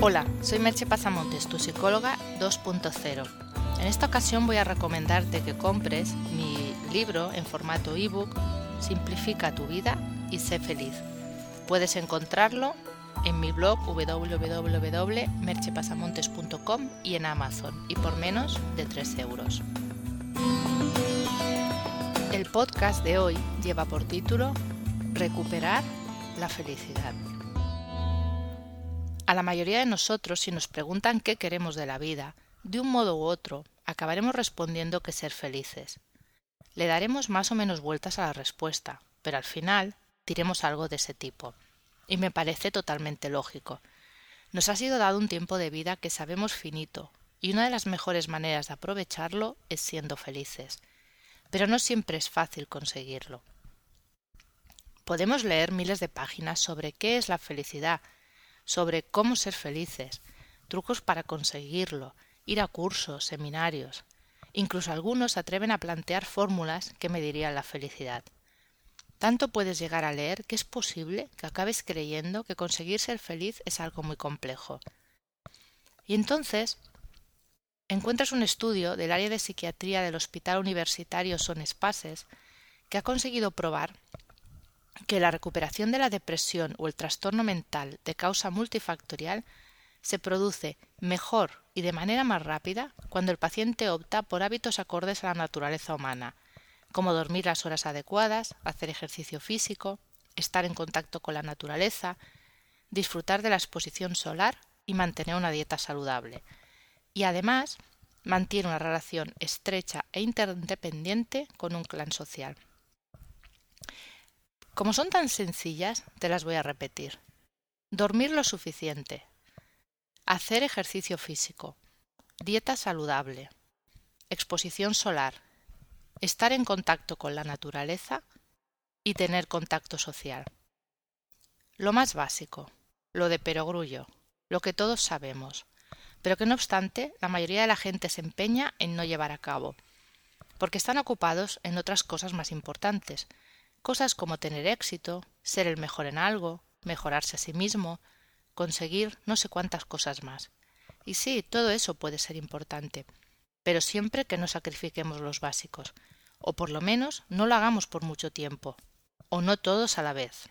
Hola, soy Merche Pasamontes, tu psicóloga 2.0. En esta ocasión voy a recomendarte que compres mi libro en formato ebook Simplifica tu vida y sé feliz. Puedes encontrarlo en mi blog www.merchepasamontes.com y en Amazon y por menos de 3 euros. El podcast de hoy lleva por título Recuperar la felicidad. A la mayoría de nosotros, si nos preguntan qué queremos de la vida, de un modo u otro, acabaremos respondiendo que ser felices. Le daremos más o menos vueltas a la respuesta, pero al final diremos algo de ese tipo. Y me parece totalmente lógico. Nos ha sido dado un tiempo de vida que sabemos finito, y una de las mejores maneras de aprovecharlo es siendo felices. Pero no siempre es fácil conseguirlo. Podemos leer miles de páginas sobre qué es la felicidad, sobre cómo ser felices, trucos para conseguirlo, ir a cursos, seminarios. Incluso algunos se atreven a plantear fórmulas que medirían la felicidad. Tanto puedes llegar a leer que es posible que acabes creyendo que conseguir ser feliz es algo muy complejo. Y entonces encuentras un estudio del área de psiquiatría del Hospital Universitario Son Espases que ha conseguido probar que la recuperación de la depresión o el trastorno mental de causa multifactorial se produce mejor y de manera más rápida cuando el paciente opta por hábitos acordes a la naturaleza humana, como dormir las horas adecuadas, hacer ejercicio físico, estar en contacto con la naturaleza, disfrutar de la exposición solar y mantener una dieta saludable. Y además mantiene una relación estrecha e interdependiente con un clan social. Como son tan sencillas, te las voy a repetir. Dormir lo suficiente. Hacer ejercicio físico. Dieta saludable. Exposición solar. Estar en contacto con la naturaleza y tener contacto social. Lo más básico, lo de perogrullo, lo que todos sabemos, pero que no obstante la mayoría de la gente se empeña en no llevar a cabo, porque están ocupados en otras cosas más importantes, Cosas como tener éxito, ser el mejor en algo, mejorarse a sí mismo, conseguir no sé cuántas cosas más. Y sí, todo eso puede ser importante, pero siempre que no sacrifiquemos los básicos, o por lo menos no lo hagamos por mucho tiempo, o no todos a la vez.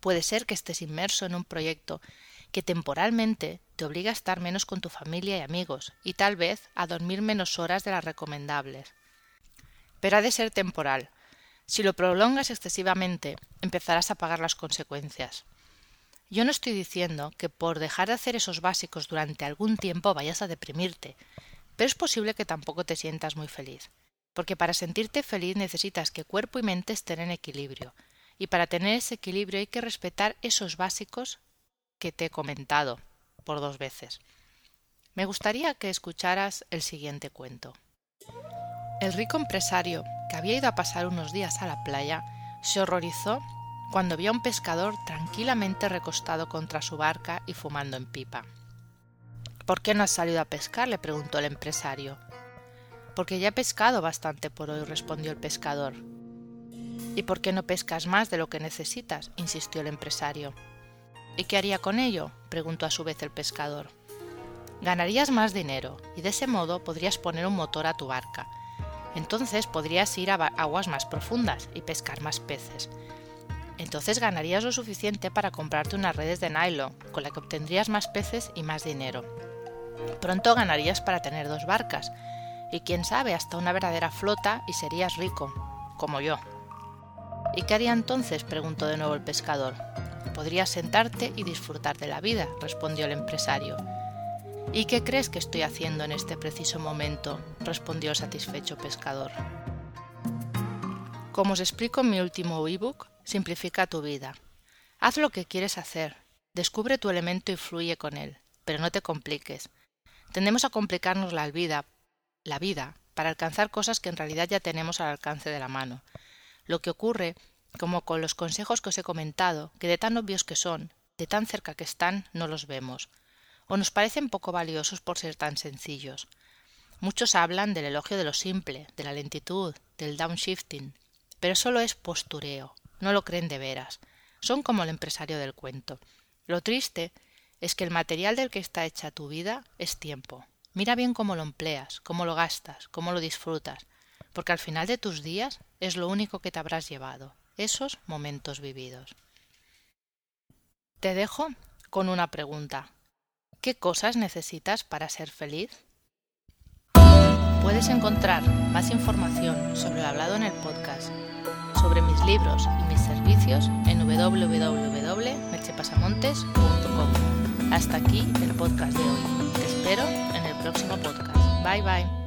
Puede ser que estés inmerso en un proyecto que temporalmente te obliga a estar menos con tu familia y amigos, y tal vez a dormir menos horas de las recomendables. Pero ha de ser temporal, si lo prolongas excesivamente, empezarás a pagar las consecuencias. Yo no estoy diciendo que por dejar de hacer esos básicos durante algún tiempo vayas a deprimirte, pero es posible que tampoco te sientas muy feliz, porque para sentirte feliz necesitas que cuerpo y mente estén en equilibrio, y para tener ese equilibrio hay que respetar esos básicos que te he comentado por dos veces. Me gustaría que escucharas el siguiente cuento. El rico empresario, que había ido a pasar unos días a la playa, se horrorizó cuando vio a un pescador tranquilamente recostado contra su barca y fumando en pipa. ¿Por qué no has salido a pescar? le preguntó el empresario. Porque ya he pescado bastante por hoy, respondió el pescador. ¿Y por qué no pescas más de lo que necesitas? insistió el empresario. ¿Y qué haría con ello? preguntó a su vez el pescador. Ganarías más dinero y de ese modo podrías poner un motor a tu barca entonces podrías ir a aguas más profundas y pescar más peces. Entonces ganarías lo suficiente para comprarte unas redes de nylon, con la que obtendrías más peces y más dinero. Pronto ganarías para tener dos barcas, y quién sabe, hasta una verdadera flota y serías rico, como yo. ¿Y qué haría entonces? preguntó de nuevo el pescador. Podrías sentarte y disfrutar de la vida, respondió el empresario ¿Y qué crees que estoy haciendo en este preciso momento? respondió el satisfecho pescador. Como os explico en mi último ebook, simplifica tu vida. Haz lo que quieres hacer, descubre tu elemento y fluye con él, pero no te compliques. Tendemos a complicarnos la vida, la vida, para alcanzar cosas que en realidad ya tenemos al alcance de la mano. Lo que ocurre, como con los consejos que os he comentado, que de tan obvios que son, de tan cerca que están, no los vemos o nos parecen poco valiosos por ser tan sencillos. Muchos hablan del elogio de lo simple, de la lentitud, del downshifting, pero solo es postureo, no lo creen de veras. Son como el empresario del cuento. Lo triste es que el material del que está hecha tu vida es tiempo. Mira bien cómo lo empleas, cómo lo gastas, cómo lo disfrutas, porque al final de tus días es lo único que te habrás llevado, esos momentos vividos. Te dejo con una pregunta. ¿Qué cosas necesitas para ser feliz? Puedes encontrar más información sobre lo hablado en el podcast, sobre mis libros y mis servicios en www.merchepasamontes.com. Hasta aquí el podcast de hoy. Te espero en el próximo podcast. Bye bye.